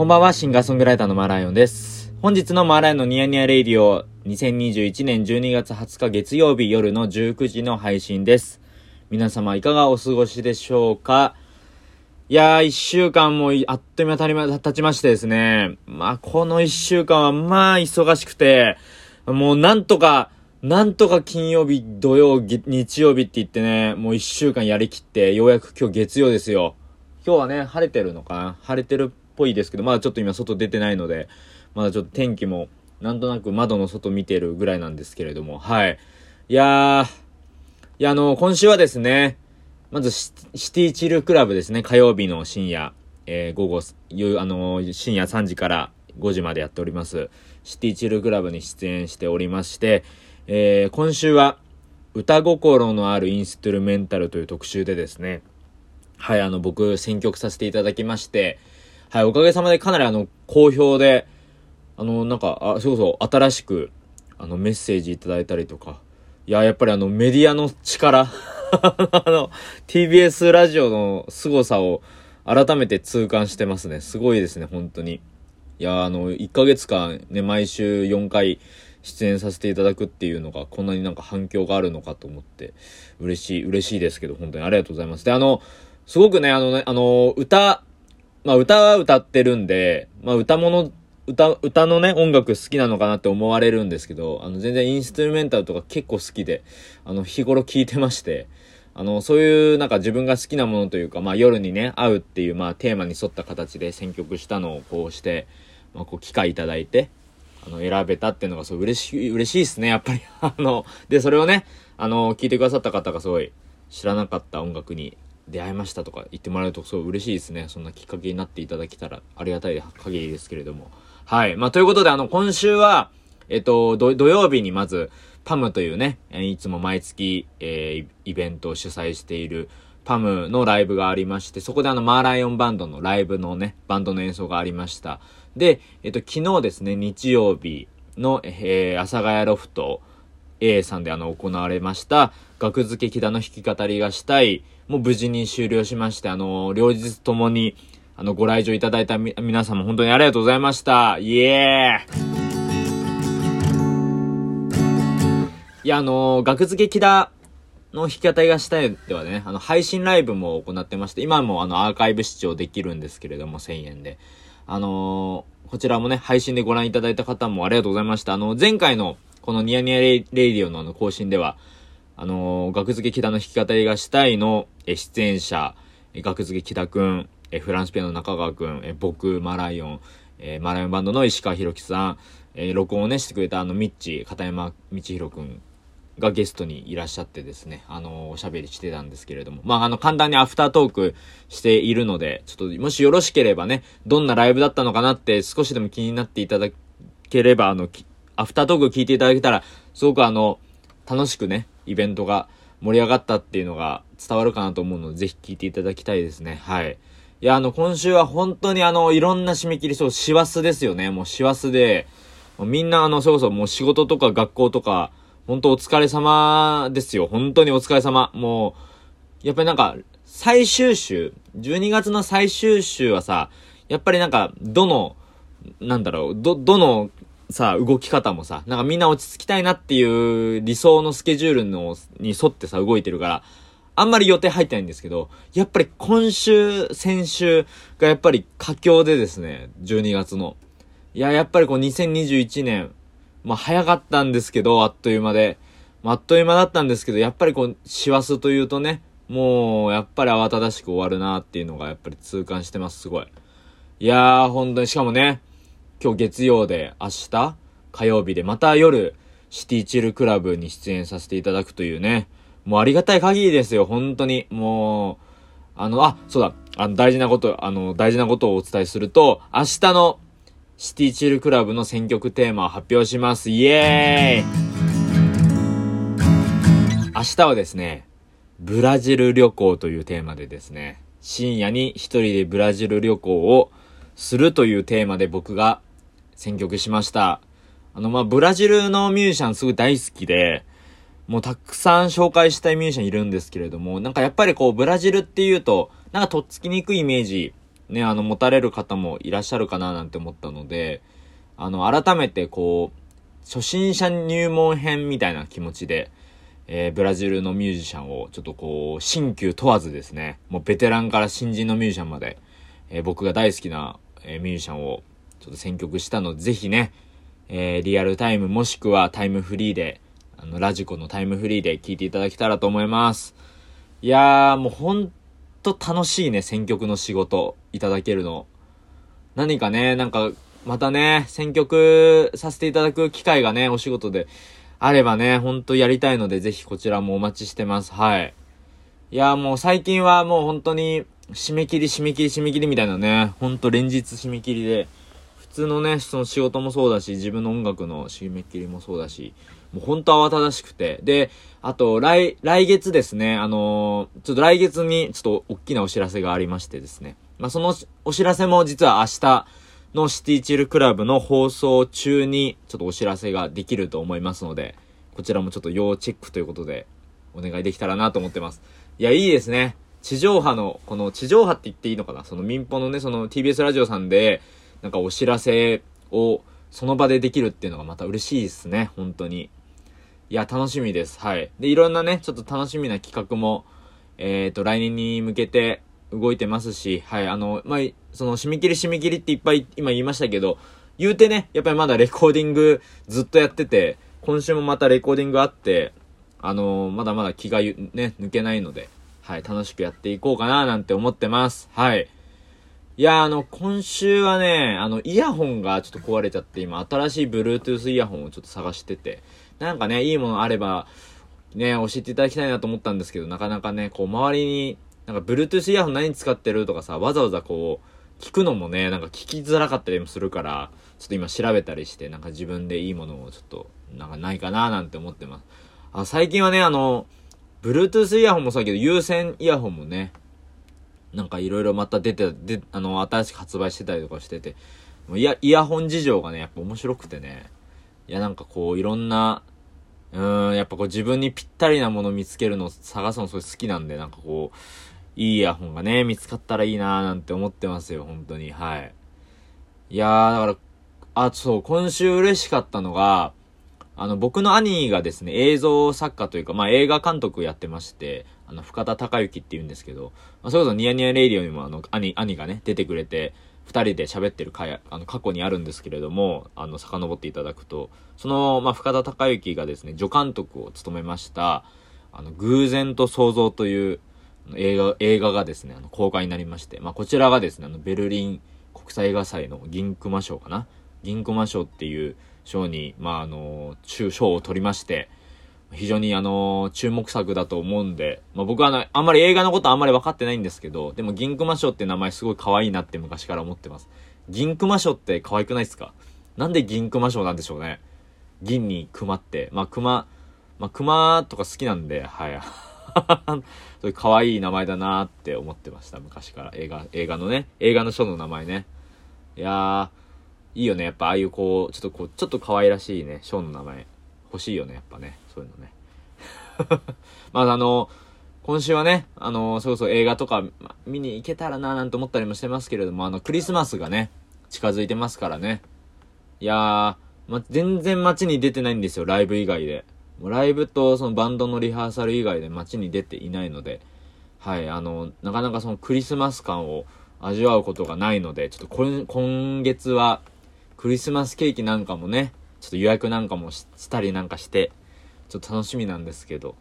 こんばんは、シンガーソングライターのマーライオンです。本日のマーライオンのニヤニヤレイディオ、2021年12月20日月曜日夜の19時の配信です。皆様いかがお過ごしでしょうか？いやー、一週間もあっという間たりま、経ちましてですね。まあ、この一週間はまあ、忙しくて、もうなんとか、なんとか金曜日、土曜、げ日曜日って言ってね、もう一週間やりきって、ようやく今日月曜ですよ。今日はね、晴れてるのかな？晴れてるぽいですけど、まだちょっと今外出てないので、まだちょっと天気も、なんとなく窓の外見てるぐらいなんですけれども、はい。いやー、いや、あの、今週はですね、まずシシティチルクラブですね、火曜日の深夜、えー午後、あのー深夜3時から5時までやっております。シティチルクラブに出演しておりまして、えー今週は、歌心のあるインストゥルメンタルという特集でですね、はい、あの、僕、選曲させていただきまして、はい、おかげさまでかなりあの、好評で、あの、なんか、あ、そうそう、新しく、あの、メッセージいただいたりとか、いや、やっぱりあの、メディアの力、あの、TBS ラジオの凄さを改めて痛感してますね。すごいですね、本当に。いや、あの、1ヶ月間ね、毎週4回出演させていただくっていうのが、こんなになんか反響があるのかと思って、嬉しい、嬉しいですけど、本当にありがとうございます。で、あの、すごくね、あのね、あの、歌、まあ歌は歌ってるんで、まあ歌物、歌、歌のね、音楽好きなのかなって思われるんですけど、あの全然インストゥルメンタルとか結構好きで、あの日頃聞いてまして、あの、そういうなんか自分が好きなものというか、まあ夜にね、会うっていうまあテーマに沿った形で選曲したのをこうして、まあこう機会いただいて、あの、選べたっていうのがすごい嬉しい、嬉しいですね、やっぱり。あの、で、それをね、あの、聞いてくださった方がすごい知らなかった音楽に出会いましたとか言ってもらえるとすごい嬉しいですね。そんなきっかけになっていただけたらありがたい限りですけれども。はい。まあ、ということで、あの、今週は、えっと、土曜日にまず、パムというね、いつも毎月、えーイイベントを主催している、パムのライブがありまして、そこであの、マーライオンバンドのライブのね、バンドの演奏がありました。で、えっと、昨日ですね、日曜日の、えー、阿佐ヶ谷ロフト A さんであの、行われました、学付け木田の弾き語りがしたい、も無事に終了しまして、あの、両日ともに、あの、ご来場いただいたみ皆様本当にありがとうございました。イエーイいや、あの、学付け木田の弾き語りがしたいではね、あの、配信ライブも行ってまして、今もあの、アーカイブ視聴できるんですけれども、1000円で。あのこちらもね、配信でご覧いただいた方もありがとうございました。あの、前回の、このニヤニヤレイレイディオのあの、更新では、あの学付け木田の弾き語りがしたいの、え、出演者、え、学付け木田くん、え、フランスピアの中川くん、え、僕、マライオン、えマライオンバンドの石川博樹さん、え、録音をね、してくれたあの、ミッチ、片山道弘くんがゲストにいらっしゃってですね、あのおしゃべりしてたんですけれども、まあ、あの、簡単にアフタートークしているので、ちょっと、もしよろしければね、どんなライブだったのかなって少しでも気になっていただければ、あの、アフタートーク聞いていただけたら、すごくあの、楽しくね、イベントが盛り上がったっていうのが伝わるかなと思うので、ぜひ聞いていただきたいですね。はい。いや、あの、今週は本当にあの、いろんな締め切り、そう、師走ですよね。もう師走で、みんなあの、それこそもう仕事とか学校とか、本当お疲れ様ですよ。本当にお疲れ様。もう、やっぱりなんか、最終週、12月の最終週はさ、やっぱりなんか、どの、なんだろう、ど、どの、さ、動き方もさ、なんかみんな落ち着きたいなっていう理想のスケジュールの、に沿ってさ、動いてるから、あんまり予定入ってないんですけど、やっぱり今週、先週がやっぱり佳境でですね、12月の。いや、やっぱりこう2021年、まあ早かったんですけど、あっという間で。まあ、っという間だったんですけど、やっぱりこう、師走というとね、もう、やっぱり慌ただしく終わるなっていうのがやっぱり痛感してます、すごい。いやー、本当に、しかもね、今日月曜で、明日火曜日で、また夜、シティチルクラブに出演させていただくというね、もうありがたい限りですよ、本当に。もう、あの、あ、そうだ、あの、大事なこと、あの、大事なことをお伝えすると、明日のシティチルクラブの選曲テーマを発表します。イエーイ明日はですね、ブラジル旅行というテーマでですね、深夜に一人でブラジル旅行をするというテーマで僕が選曲しました。あの、まあ、ブラジルのミュージシャンすごい大好きで、もうたくさん紹介したいミュージシャンいるんですけれども、なんかやっぱりこう、ブラジルっていうと、なんかとっつきにくいイメージね、あの、持たれる方もいらっしゃるかななんて思ったので、あの、改めてこう、初心者入門編みたいな気持ちで、えー、ブラジルのミュージシャンをちょっとこう、新旧問わずですね、もうベテランから新人のミュージシャンまで、えー、僕が大好きな、えー、ミュージシャンをちょっと選曲したので、ぜひね、えリアルタイムもしくはタイムフリーで、あの、ラジコのタイムフリーで聴いていただけたらと思います。いやー、もうほんと楽しいね、選曲の仕事いただけるの。何かね、なんか、またね、選曲させていただく機会がね、お仕事であればね、ほんとやりたいので、ぜひこちらもお待ちしてます。はい。いや、もう最近はもう本当に、締め切り締め切り締め切りみたいなね、ほんと連日締め切りで、通のね、その仕事もそうだし、自分の音楽の締め切りもそうだし、もうほんと慌ただしくて。で、あと、来、来月ですね、あのー、ちょっと来月にちょっと大きなお知らせがありましてですね。まあ、そのお知らせも実は明日、のシティチルクラブの放送中にちょっとお知らせができると思いますので、こちらもちょっと要チェックということで、お願いできたらなと思ってます。いや、いいですね。地上波の、この地上波って言っていいのかな？その民放のね、その TBS ラジオさんで、なんかお知らせをその場でできるっていうのがまた嬉しいですね。本当に。いや、楽しみです。はい。で、いろんなね、ちょっと楽しみな企画も、えっ、ー、と、来年に向けて動いてますし、はい、あの、まあ、その、締め切り締め切りっていっぱい今言いましたけど、言うてね、やっぱりまだレコーディングずっとやってて、今週もまたレコーディングあって、あのー、まだまだ気がね、抜けないので、はい、楽しくやっていこうかななんて思ってます。はい。いや、あの、今週はね、あの、イヤホンがちょっと壊れちゃって、今、新しい Bluetooth イヤホンをちょっと探してて、なんかね、いいものあれば、ね、教えていただきたいなと思ったんですけど、なかなかね、こう、周りに、なんか Bluetooth イヤホン何使ってるとかさ、わざわざこう、聞くのもね、なんか聞きづらかったりもするから、ちょっと今調べたりして、なんか自分でいいものをちょっと、なんかないかななんて思ってます。あ、最近はね、あの、Bluetooth イヤホンもそうだけど、有線イヤホンもね、なんかいろいろまた出て、で、あの、新しく発売してたりとかしてて、イヤ、イヤホン事情がね、やっぱ面白くてね、いやなんかこう、いろんな、うん、やっぱこう自分にぴったりなもの見つけるの探すのすごい好きなんで、なんかこう、いいイヤホンがね、見つかったらいいなーなんて思ってますよ、本当に。はい。いやー、だから、あ、そう、今週嬉しかったのが、あの、僕の兄がですね、映像作家というか、まあ、映画監督やってまして、あの、深田孝之って言うんですけど、まあ、それこそニヤニヤレイディオにもあの、兄、兄がね、出てくれて、二人で喋ってる回、あの、過去にあるんですけれども、あの、遡っていただくと、その、まあ、深田孝之がですね、助監督を務めました、あの、偶然と想像という、映画、映画がですね、あの、公開になりまして、まあ、こちらがですね、あの、ベルリン国際映画祭の銀熊賞かな？銀熊賞っていう賞に、まあ、あの、中賞を取りまして、非常にあの、注目作だと思うんで、まあ、僕はあの、あんまり映画のことあんまり分かってないんですけど、でも銀熊賞って名前すごい可愛いなって昔から思ってます。銀熊賞って可愛くないですか？なんで銀熊賞なんでしょうね。銀に熊って、まあ、熊、まあ、熊とか好きなんで、はい。そういう可愛い名前だなって思ってました、昔から。映画、映画のね、映画の書の名前ね。いやー、いいよね。やっぱああいうこう、ちょっとこう、ちょっと可愛らしいね、書の名前。欲しいよね、やっぱね。そういうのね。まあ、あの、今週はね、あの、そろそろ映画とか、見に行けたらななんて思ったりもしてますけれども、あの、クリスマスがね、近づいてますからね。いやー、ま、全然街に出てないんですよ、ライブ以外でも。ライブとそのバンドのリハーサル以外で街に出ていないので、はい、あの、なかなかそのクリスマス感を味わうことがないので、ちょっと今月はクリスマスケーキなんかもね、ちょっと予約なんかもしたりなんかして、ちょっと楽しみなんですけど、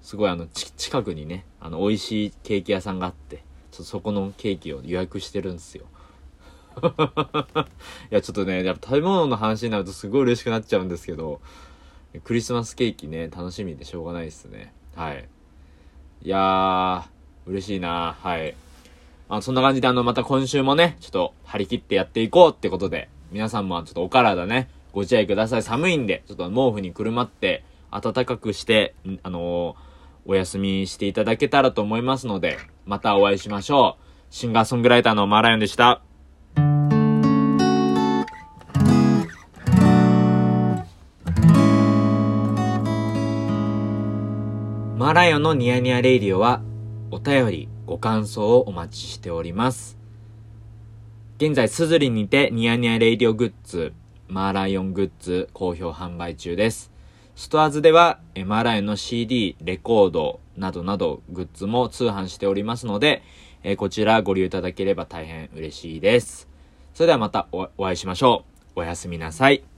すごいあの、近くにね、あの、美味しいケーキ屋さんがあって、ちょっとそこのケーキを予約してるんですよ。いや、ちょっとね、やっぱ食べ物の話になるとすごい嬉しくなっちゃうんですけど、クリスマスケーキね、楽しみでしょうがないですね。はい。いやー、嬉しいなはい。あそんな感じであの、また今週もね、ちょっと張り切ってやっていこうってことで、皆さんもちょっとお体ね、ご自愛ください。寒いんで、ちょっと毛布にくるまって、暖かくして、あのー、お休みしていただけたらと思いますので、またお会いしましょう。シンガーソングライターのマーライオンでした。マーライオンのニヤニヤレイディオは、お便り、ご感想をお待ちしております。現在、スズリにてニヤニヤレイディオグッズ、マーライオングッズ好評販売中です。ストアーズでは、マーライオンの CD、レコードなどなどグッズも通販しておりますので、えこちらご利用いただければ大変嬉しいです。それではまたお会いしましょう。おやすみなさい。